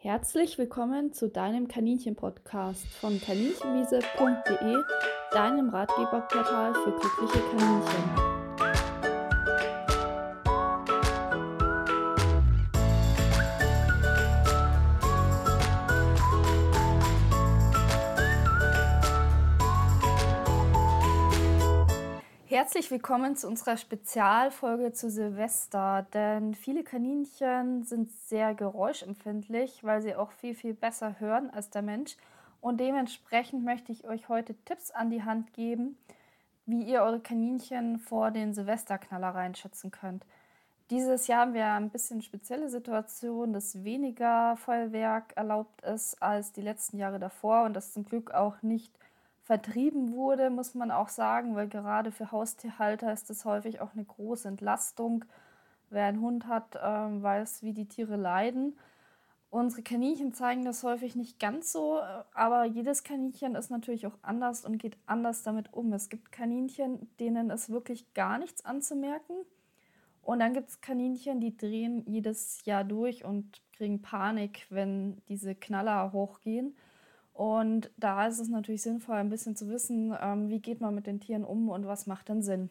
Herzlich willkommen zu deinem Kaninchen-Podcast von kaninchenwiese.de, deinem Ratgeberportal für glückliche Kaninchen. Herzlich willkommen zu unserer Spezialfolge zu Silvester, denn viele Kaninchen sind sehr geräuschempfindlich, weil sie auch viel, viel besser hören als der Mensch. Und dementsprechend möchte ich euch heute Tipps an die Hand geben, wie ihr eure Kaninchen vor den Silvesterknallereien schützen könnt. Dieses Jahr haben wir ein bisschen spezielle Situation, dass weniger Feuerwerk erlaubt ist als die letzten Jahre davor und das zum Glück auch nicht vertrieben wurde, muss man auch sagen, weil gerade für Haustierhalter ist das häufig auch eine große Entlastung. Wer einen Hund hat, äh, weiß, wie die Tiere leiden. Unsere Kaninchen zeigen das häufig nicht ganz so, aber jedes Kaninchen ist natürlich auch anders und geht anders damit um. Es gibt Kaninchen, denen ist wirklich gar nichts anzumerken. Und dann gibt es Kaninchen, die drehen jedes Jahr durch und kriegen Panik, wenn diese Knaller hochgehen. Und da ist es natürlich sinnvoll, ein bisschen zu wissen, ähm, wie geht man mit den Tieren um und was macht denn Sinn.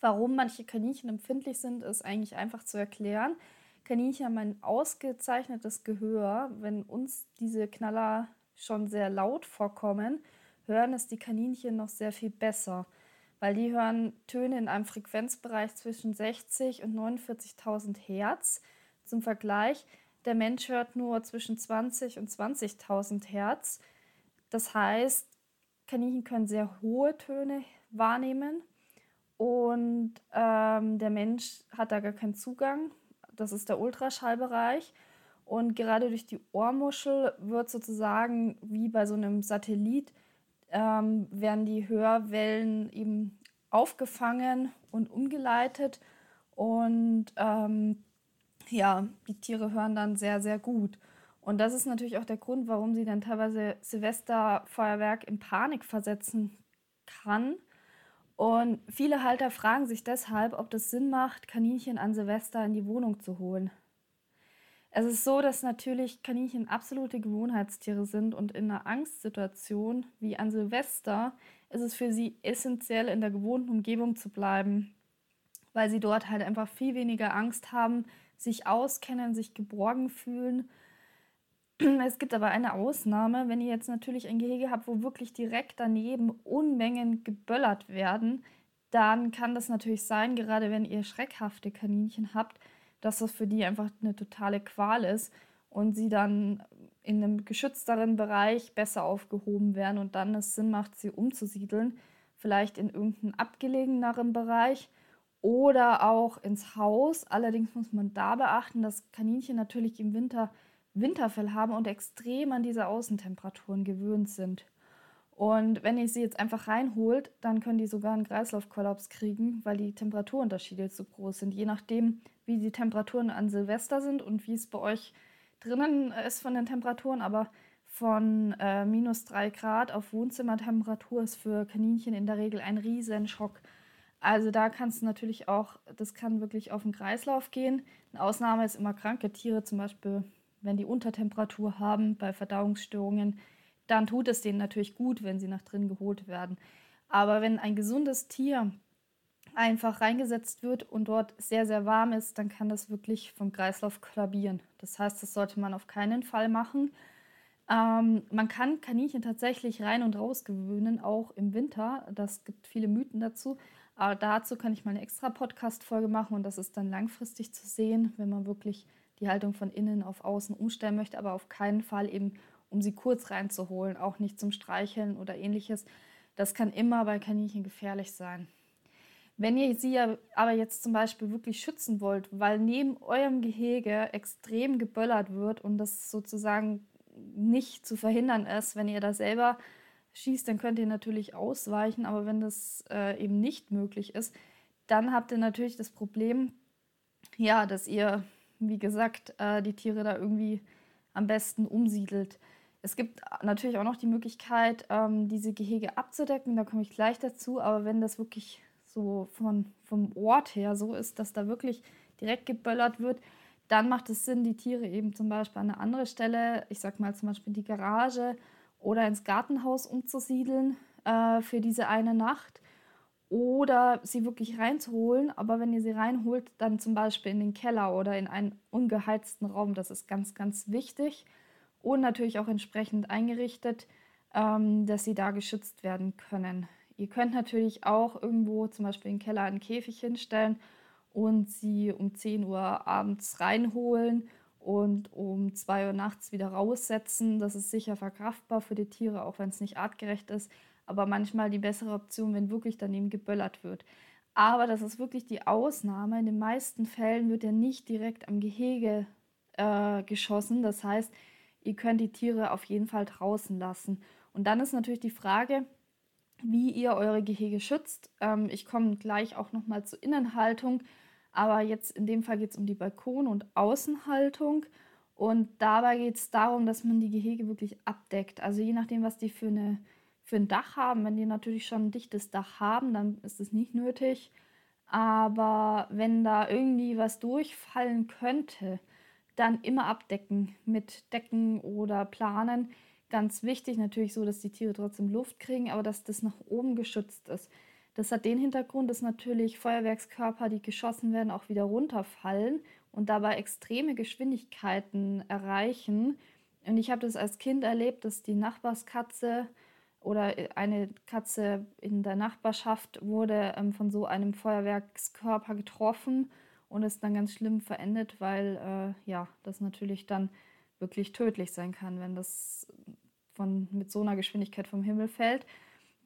Warum manche Kaninchen empfindlich sind, ist eigentlich einfach zu erklären. Kaninchen haben ein ausgezeichnetes Gehör. Wenn uns diese Knaller schon sehr laut vorkommen, hören es die Kaninchen noch sehr viel besser, weil die hören Töne in einem Frequenzbereich zwischen 60 und 49.000 Hertz. Zum Vergleich, der Mensch hört nur zwischen 20 und 20.000 Hertz. Das heißt, Kaninchen können sehr hohe Töne wahrnehmen und ähm, der Mensch hat da gar keinen Zugang. Das ist der Ultraschallbereich. Und gerade durch die Ohrmuschel wird sozusagen wie bei so einem Satellit, ähm, werden die Hörwellen eben aufgefangen und umgeleitet. Und ähm, ja, die Tiere hören dann sehr, sehr gut. Und das ist natürlich auch der Grund, warum sie dann teilweise Silvesterfeuerwerk in Panik versetzen kann. Und viele Halter fragen sich deshalb, ob das Sinn macht, Kaninchen an Silvester in die Wohnung zu holen. Es ist so, dass natürlich Kaninchen absolute Gewohnheitstiere sind und in einer Angstsituation wie an Silvester ist es für sie essentiell, in der gewohnten Umgebung zu bleiben, weil sie dort halt einfach viel weniger Angst haben, sich auskennen, sich geborgen fühlen. Es gibt aber eine Ausnahme, wenn ihr jetzt natürlich ein Gehege habt, wo wirklich direkt daneben Unmengen geböllert werden, dann kann das natürlich sein, gerade wenn ihr schreckhafte Kaninchen habt, dass das für die einfach eine totale Qual ist und sie dann in einem geschützteren Bereich besser aufgehoben werden und dann es Sinn macht, sie umzusiedeln, vielleicht in irgendeinen abgelegeneren Bereich oder auch ins Haus. Allerdings muss man da beachten, dass Kaninchen natürlich im Winter Winterfell haben und extrem an diese Außentemperaturen gewöhnt sind. Und wenn ihr sie jetzt einfach reinholt, dann können die sogar einen Kreislaufkollaps kriegen, weil die Temperaturunterschiede zu groß sind. Je nachdem, wie die Temperaturen an Silvester sind und wie es bei euch drinnen ist von den Temperaturen, aber von äh, minus 3 Grad auf Wohnzimmertemperatur ist für Kaninchen in der Regel ein riesen Schock. Also da kannst du natürlich auch, das kann wirklich auf den Kreislauf gehen. Eine Ausnahme ist immer kranke Tiere, zum Beispiel wenn die Untertemperatur haben bei Verdauungsstörungen, dann tut es denen natürlich gut, wenn sie nach drin geholt werden. Aber wenn ein gesundes Tier einfach reingesetzt wird und dort sehr, sehr warm ist, dann kann das wirklich vom Kreislauf kollabieren. Das heißt, das sollte man auf keinen Fall machen. Ähm, man kann Kaninchen tatsächlich rein und raus gewöhnen, auch im Winter. Das gibt viele Mythen dazu. Aber dazu kann ich mal eine extra Podcast-Folge machen und das ist dann langfristig zu sehen, wenn man wirklich die Haltung von innen auf außen umstellen möchte, aber auf keinen Fall eben, um sie kurz reinzuholen, auch nicht zum Streicheln oder ähnliches. Das kann immer bei Kaninchen gefährlich sein. Wenn ihr sie aber jetzt zum Beispiel wirklich schützen wollt, weil neben eurem Gehege extrem geböllert wird und das sozusagen nicht zu verhindern ist, wenn ihr da selber schießt, dann könnt ihr natürlich ausweichen, aber wenn das äh, eben nicht möglich ist, dann habt ihr natürlich das Problem, ja, dass ihr, wie gesagt, äh, die Tiere da irgendwie am besten umsiedelt. Es gibt natürlich auch noch die Möglichkeit, ähm, diese Gehege abzudecken, da komme ich gleich dazu, aber wenn das wirklich so von, vom Ort her so ist, dass da wirklich direkt geböllert wird, dann macht es Sinn, die Tiere eben zum Beispiel an eine andere Stelle, ich sag mal zum Beispiel die Garage oder ins Gartenhaus umzusiedeln äh, für diese eine Nacht oder sie wirklich reinzuholen. Aber wenn ihr sie reinholt, dann zum Beispiel in den Keller oder in einen ungeheizten Raum. Das ist ganz, ganz wichtig. Und natürlich auch entsprechend eingerichtet, ähm, dass sie da geschützt werden können. Ihr könnt natürlich auch irgendwo zum Beispiel im Keller einen Käfig hinstellen und sie um 10 Uhr abends reinholen und um 2 Uhr nachts wieder raussetzen. Das ist sicher verkraftbar für die Tiere, auch wenn es nicht artgerecht ist aber manchmal die bessere Option, wenn wirklich daneben geböllert wird. Aber das ist wirklich die Ausnahme. In den meisten Fällen wird er nicht direkt am Gehege äh, geschossen. Das heißt, ihr könnt die Tiere auf jeden Fall draußen lassen. Und dann ist natürlich die Frage, wie ihr eure Gehege schützt. Ähm, ich komme gleich auch nochmal zur Innenhaltung. Aber jetzt in dem Fall geht es um die Balkon- und Außenhaltung. Und dabei geht es darum, dass man die Gehege wirklich abdeckt. Also je nachdem, was die für eine für ein Dach haben. Wenn die natürlich schon ein dichtes Dach haben, dann ist es nicht nötig. Aber wenn da irgendwie was durchfallen könnte, dann immer abdecken mit Decken oder Planen. Ganz wichtig natürlich so, dass die Tiere trotzdem Luft kriegen, aber dass das nach oben geschützt ist. Das hat den Hintergrund, dass natürlich Feuerwerkskörper, die geschossen werden, auch wieder runterfallen und dabei extreme Geschwindigkeiten erreichen. Und ich habe das als Kind erlebt, dass die Nachbarskatze oder äh, eine Katze in der Nachbarschaft wurde ähm, von so einem Feuerwerkskörper getroffen und ist dann ganz schlimm verendet, weil äh, ja, das natürlich dann wirklich tödlich sein kann, wenn das von, mit so einer Geschwindigkeit vom Himmel fällt.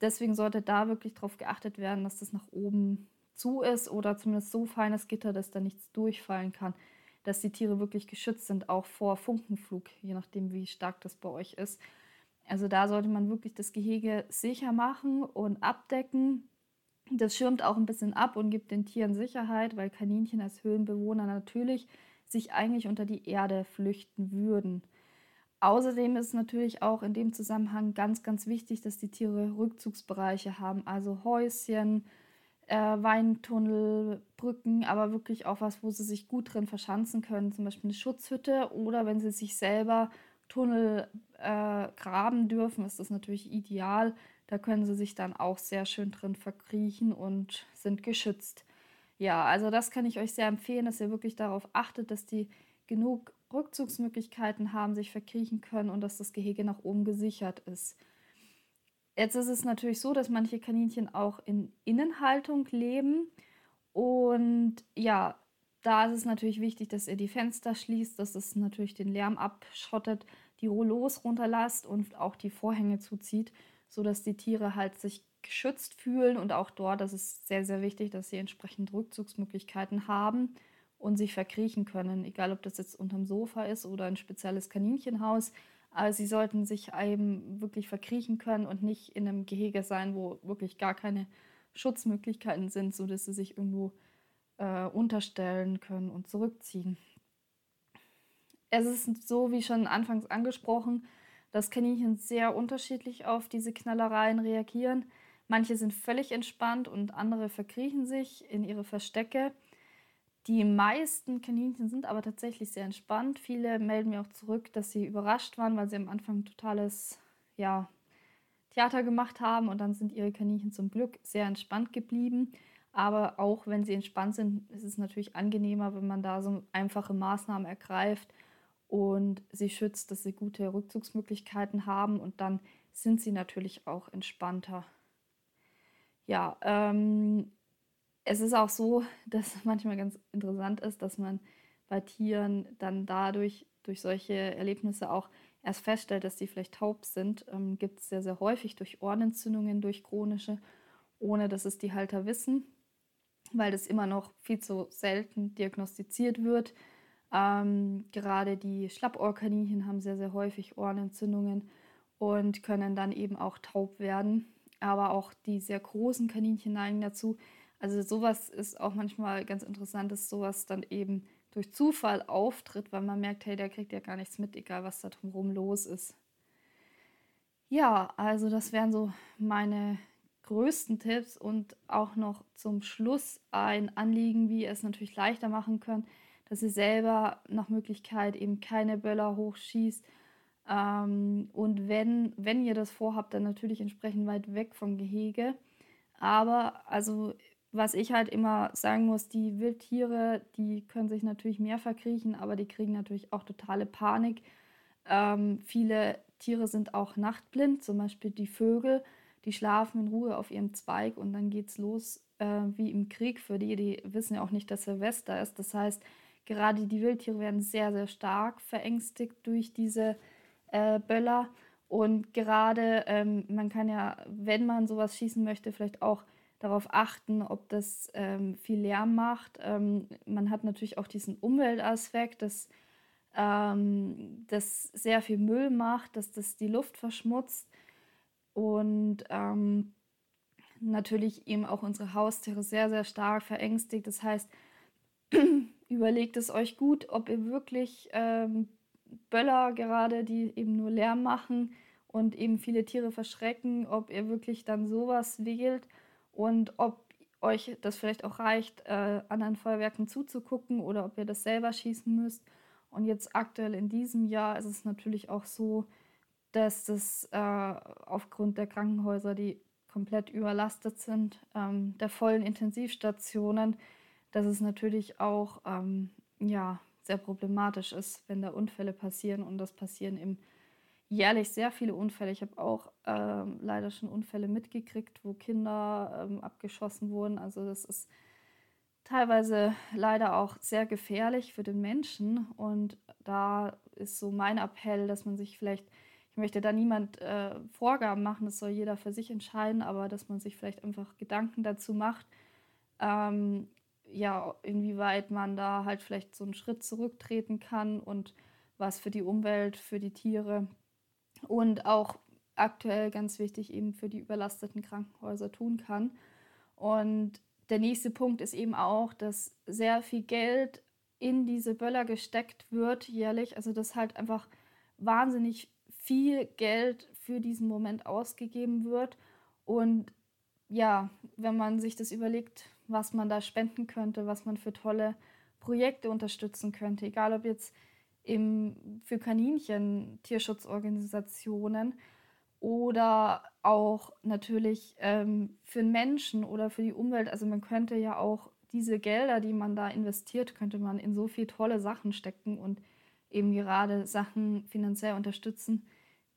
Deswegen sollte da wirklich darauf geachtet werden, dass das nach oben zu ist oder zumindest so feines Gitter, dass da nichts durchfallen kann, dass die Tiere wirklich geschützt sind, auch vor Funkenflug, je nachdem, wie stark das bei euch ist. Also da sollte man wirklich das Gehege sicher machen und abdecken. Das schirmt auch ein bisschen ab und gibt den Tieren Sicherheit, weil Kaninchen als Höhlenbewohner natürlich sich eigentlich unter die Erde flüchten würden. Außerdem ist natürlich auch in dem Zusammenhang ganz, ganz wichtig, dass die Tiere Rückzugsbereiche haben, also Häuschen, äh, Weintunnel, Brücken, aber wirklich auch was, wo sie sich gut drin verschanzen können, zum Beispiel eine Schutzhütte oder wenn sie sich selber Tunnel äh, graben dürfen, ist das natürlich ideal. Da können sie sich dann auch sehr schön drin verkriechen und sind geschützt. Ja, also das kann ich euch sehr empfehlen, dass ihr wirklich darauf achtet, dass die genug Rückzugsmöglichkeiten haben, sich verkriechen können und dass das Gehege nach oben gesichert ist. Jetzt ist es natürlich so, dass manche Kaninchen auch in Innenhaltung leben. Und ja, da ist es natürlich wichtig, dass ihr die Fenster schließt, dass es natürlich den Lärm abschottet, die Rollos runterlasst und auch die Vorhänge zuzieht, sodass die Tiere halt sich geschützt fühlen und auch dort, das ist sehr, sehr wichtig, dass sie entsprechend Rückzugsmöglichkeiten haben und sich verkriechen können, egal ob das jetzt unterm Sofa ist oder ein spezielles Kaninchenhaus. Aber sie sollten sich eben wirklich verkriechen können und nicht in einem Gehege sein, wo wirklich gar keine Schutzmöglichkeiten sind, sodass sie sich irgendwo äh, unterstellen können und zurückziehen. Es ist so, wie schon anfangs angesprochen, dass Kaninchen sehr unterschiedlich auf diese Knallereien reagieren. Manche sind völlig entspannt und andere verkriechen sich in ihre Verstecke. Die meisten Kaninchen sind aber tatsächlich sehr entspannt. Viele melden mir auch zurück, dass sie überrascht waren, weil sie am Anfang totales ja, Theater gemacht haben und dann sind ihre Kaninchen zum Glück sehr entspannt geblieben. Aber auch wenn sie entspannt sind, ist es natürlich angenehmer, wenn man da so einfache Maßnahmen ergreift und sie schützt, dass sie gute Rückzugsmöglichkeiten haben und dann sind sie natürlich auch entspannter. Ja, ähm, es ist auch so, dass manchmal ganz interessant ist, dass man bei Tieren dann dadurch, durch solche Erlebnisse auch erst feststellt, dass sie vielleicht taub sind. Ähm, Gibt es sehr, sehr häufig durch Ohrenentzündungen, durch chronische, ohne dass es die Halter wissen weil das immer noch viel zu selten diagnostiziert wird. Ähm, gerade die Schlappohrkaninchen haben sehr, sehr häufig Ohrenentzündungen und können dann eben auch taub werden. Aber auch die sehr großen Kaninchen neigen dazu. Also sowas ist auch manchmal ganz interessant, dass sowas dann eben durch Zufall auftritt, weil man merkt, hey, der kriegt ja gar nichts mit, egal was da drumherum los ist. Ja, also das wären so meine größten Tipps und auch noch zum Schluss ein Anliegen, wie ihr es natürlich leichter machen könnt, dass ihr selber nach Möglichkeit eben keine Böller hochschießt. Ähm, und wenn, wenn ihr das vorhabt, dann natürlich entsprechend weit weg vom Gehege. Aber also was ich halt immer sagen muss, die Wildtiere, die können sich natürlich mehr verkriechen, aber die kriegen natürlich auch totale Panik. Ähm, viele Tiere sind auch nachtblind, zum Beispiel die Vögel, die schlafen in Ruhe auf ihrem Zweig und dann geht es los äh, wie im Krieg für die. Die wissen ja auch nicht, dass Silvester ist. Das heißt, gerade die Wildtiere werden sehr, sehr stark verängstigt durch diese äh, Böller. Und gerade, ähm, man kann ja, wenn man sowas schießen möchte, vielleicht auch darauf achten, ob das ähm, viel Lärm macht. Ähm, man hat natürlich auch diesen Umweltaspekt, dass ähm, das sehr viel Müll macht, dass das die Luft verschmutzt und ähm, natürlich eben auch unsere Haustiere sehr, sehr stark verängstigt. Das heißt, überlegt es euch gut, ob ihr wirklich ähm, Böller gerade, die eben nur Lärm machen und eben viele Tiere verschrecken, ob ihr wirklich dann sowas wählt und ob euch das vielleicht auch reicht, äh, anderen Feuerwerken zuzugucken oder ob ihr das selber schießen müsst. Und jetzt aktuell in diesem Jahr ist es natürlich auch so, dass das äh, aufgrund der Krankenhäuser, die komplett überlastet sind, ähm, der vollen Intensivstationen, dass es natürlich auch ähm, ja, sehr problematisch ist, wenn da Unfälle passieren und das passieren im jährlich sehr viele Unfälle. Ich habe auch ähm, leider schon Unfälle mitgekriegt, wo Kinder ähm, abgeschossen wurden. Also das ist teilweise leider auch sehr gefährlich für den Menschen. Und da ist so mein Appell, dass man sich vielleicht, ich möchte da niemand äh, Vorgaben machen, das soll jeder für sich entscheiden, aber dass man sich vielleicht einfach Gedanken dazu macht, ähm, ja, inwieweit man da halt vielleicht so einen Schritt zurücktreten kann und was für die Umwelt, für die Tiere und auch aktuell ganz wichtig eben für die überlasteten Krankenhäuser tun kann. Und der nächste Punkt ist eben auch, dass sehr viel Geld in diese Böller gesteckt wird jährlich. Also dass halt einfach wahnsinnig viel Geld für diesen Moment ausgegeben wird. Und ja, wenn man sich das überlegt, was man da spenden könnte, was man für tolle Projekte unterstützen könnte, egal ob jetzt im, für Kaninchen Tierschutzorganisationen oder auch natürlich ähm, für Menschen oder für die Umwelt. Also man könnte ja auch diese Gelder, die man da investiert, könnte man in so viele tolle Sachen stecken und eben gerade Sachen finanziell unterstützen,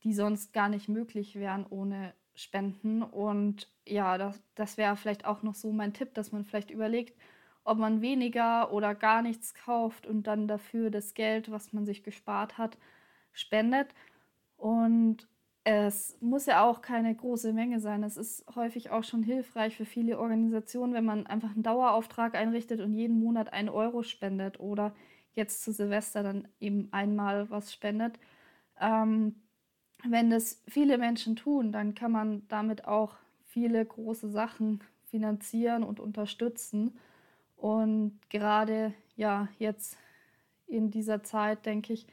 die sonst gar nicht möglich wären ohne Spenden. Und ja, das, das wäre vielleicht auch noch so mein Tipp, dass man vielleicht überlegt, ob man weniger oder gar nichts kauft und dann dafür das Geld, was man sich gespart hat, spendet. Und es muss ja auch keine große Menge sein. Es ist häufig auch schon hilfreich für viele Organisationen, wenn man einfach einen Dauerauftrag einrichtet und jeden Monat einen Euro spendet oder jetzt zu Silvester dann eben einmal was spendet. Ähm, wenn das viele Menschen tun, dann kann man damit auch viele große Sachen finanzieren und unterstützen. Und gerade ja, jetzt in dieser Zeit, denke ich,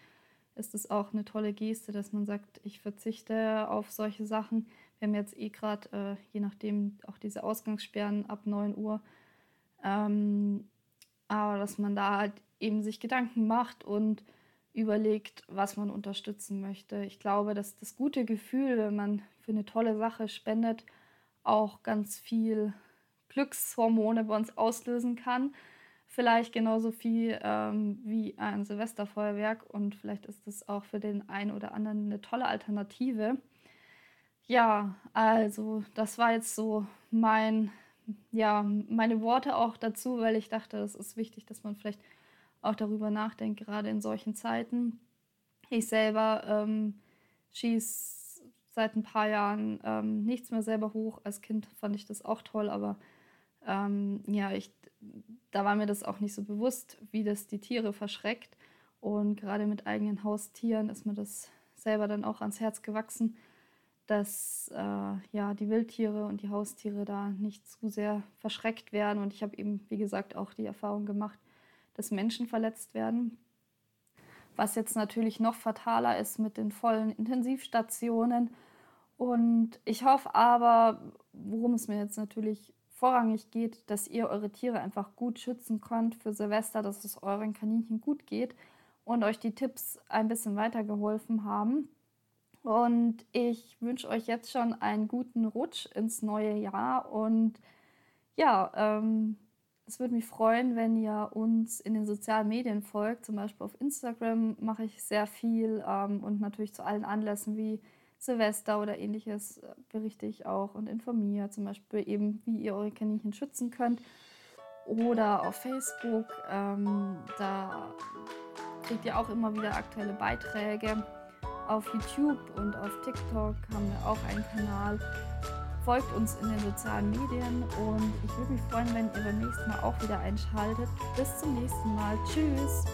ist es auch eine tolle Geste, dass man sagt, ich verzichte auf solche Sachen. Wir haben jetzt eh gerade, äh, je nachdem, auch diese Ausgangssperren ab 9 Uhr. Ähm, aber dass man da halt eben sich Gedanken macht und überlegt, was man unterstützen möchte. Ich glaube, dass das gute Gefühl, wenn man für eine tolle Sache spendet, auch ganz viel Glückshormone bei uns auslösen kann. Vielleicht genauso viel ähm, wie ein Silvesterfeuerwerk und vielleicht ist das auch für den einen oder anderen eine tolle Alternative. Ja, also das war jetzt so mein, ja, meine Worte auch dazu, weil ich dachte, es ist wichtig, dass man vielleicht auch darüber nachdenkt, gerade in solchen Zeiten. Ich selber ähm, schieße seit ein paar Jahren ähm, nichts mehr selber hoch. Als Kind fand ich das auch toll, aber ähm, ja, ich, da war mir das auch nicht so bewusst, wie das die Tiere verschreckt. Und gerade mit eigenen Haustieren ist mir das selber dann auch ans Herz gewachsen, dass äh, ja, die Wildtiere und die Haustiere da nicht zu sehr verschreckt werden. Und ich habe eben, wie gesagt, auch die Erfahrung gemacht, dass Menschen verletzt werden. Was jetzt natürlich noch fataler ist mit den vollen Intensivstationen. Und ich hoffe aber, worum es mir jetzt natürlich vorrangig geht, dass ihr eure Tiere einfach gut schützen könnt für Silvester, dass es euren Kaninchen gut geht und euch die Tipps ein bisschen weitergeholfen haben. Und ich wünsche euch jetzt schon einen guten Rutsch ins neue Jahr und ja, ähm, es würde mich freuen, wenn ihr uns in den sozialen Medien folgt. Zum Beispiel auf Instagram mache ich sehr viel ähm, und natürlich zu allen Anlässen wie Silvester oder ähnliches äh, berichte ich auch und informiere zum Beispiel eben, wie ihr eure Kaninchen schützen könnt. Oder auf Facebook, ähm, da kriegt ihr auch immer wieder aktuelle Beiträge. Auf YouTube und auf TikTok haben wir auch einen Kanal folgt uns in den sozialen Medien und ich würde mich freuen, wenn ihr beim nächsten Mal auch wieder einschaltet. Bis zum nächsten Mal. Tschüss!